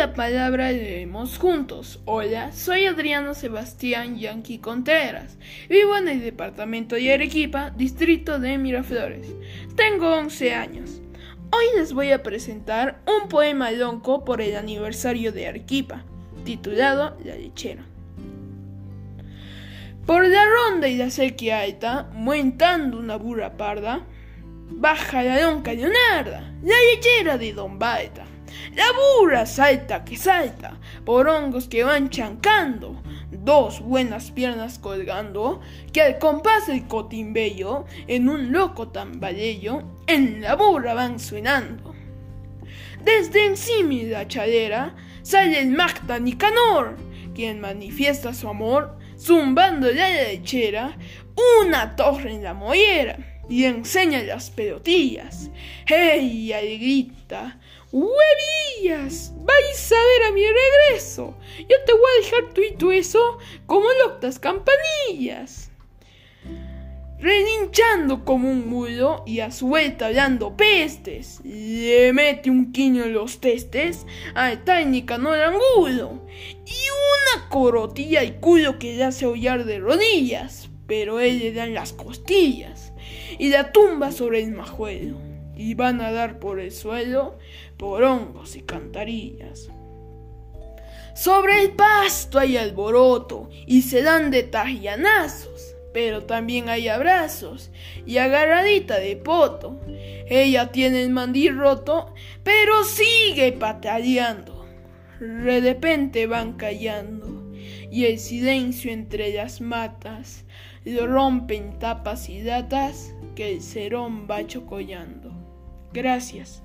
la palabra leemos juntos. Hola, soy Adriano Sebastián Yankee Contreras. Vivo en el departamento de Arequipa, distrito de Miraflores. Tengo 11 años. Hoy les voy a presentar un poema lonco por el aniversario de Arequipa, titulado La lechera. Por la ronda y la sequía alta, montando una burra parda, baja la lonca Leonarda, la lechera de Don Baeta. La burra salta que salta, por hongos que van chancando, dos buenas piernas colgando, que al compás del cotimbello, en un loco tambalello, en la burra van sonando. Desde encima de la chadera sale el Magda Nicanor, quien manifiesta su amor, zumbando la lechera, una torre en la mollera, y enseña las pelotillas. ¡Ella le grita! ¡Huevillas! ¡Vais a ver a mi regreso! Yo te voy a dejar tú y tú eso como loctas campanillas. Relinchando como un mulo y a su vuelta dando pestes, le mete un quiño en los testes al técnica no angulo y corotilla y culo que le hace hollar de rodillas, pero él le da en las costillas y la tumba sobre el majuelo y van a dar por el suelo por hongos y cantarillas. Sobre el pasto hay alboroto y se dan de tajianazos, pero también hay abrazos y agarradita de poto. Ella tiene el mandil roto, pero sigue pataleando. De repente van callando y el silencio entre las matas lo rompen tapas y datas que el cerón va chocollando. Gracias.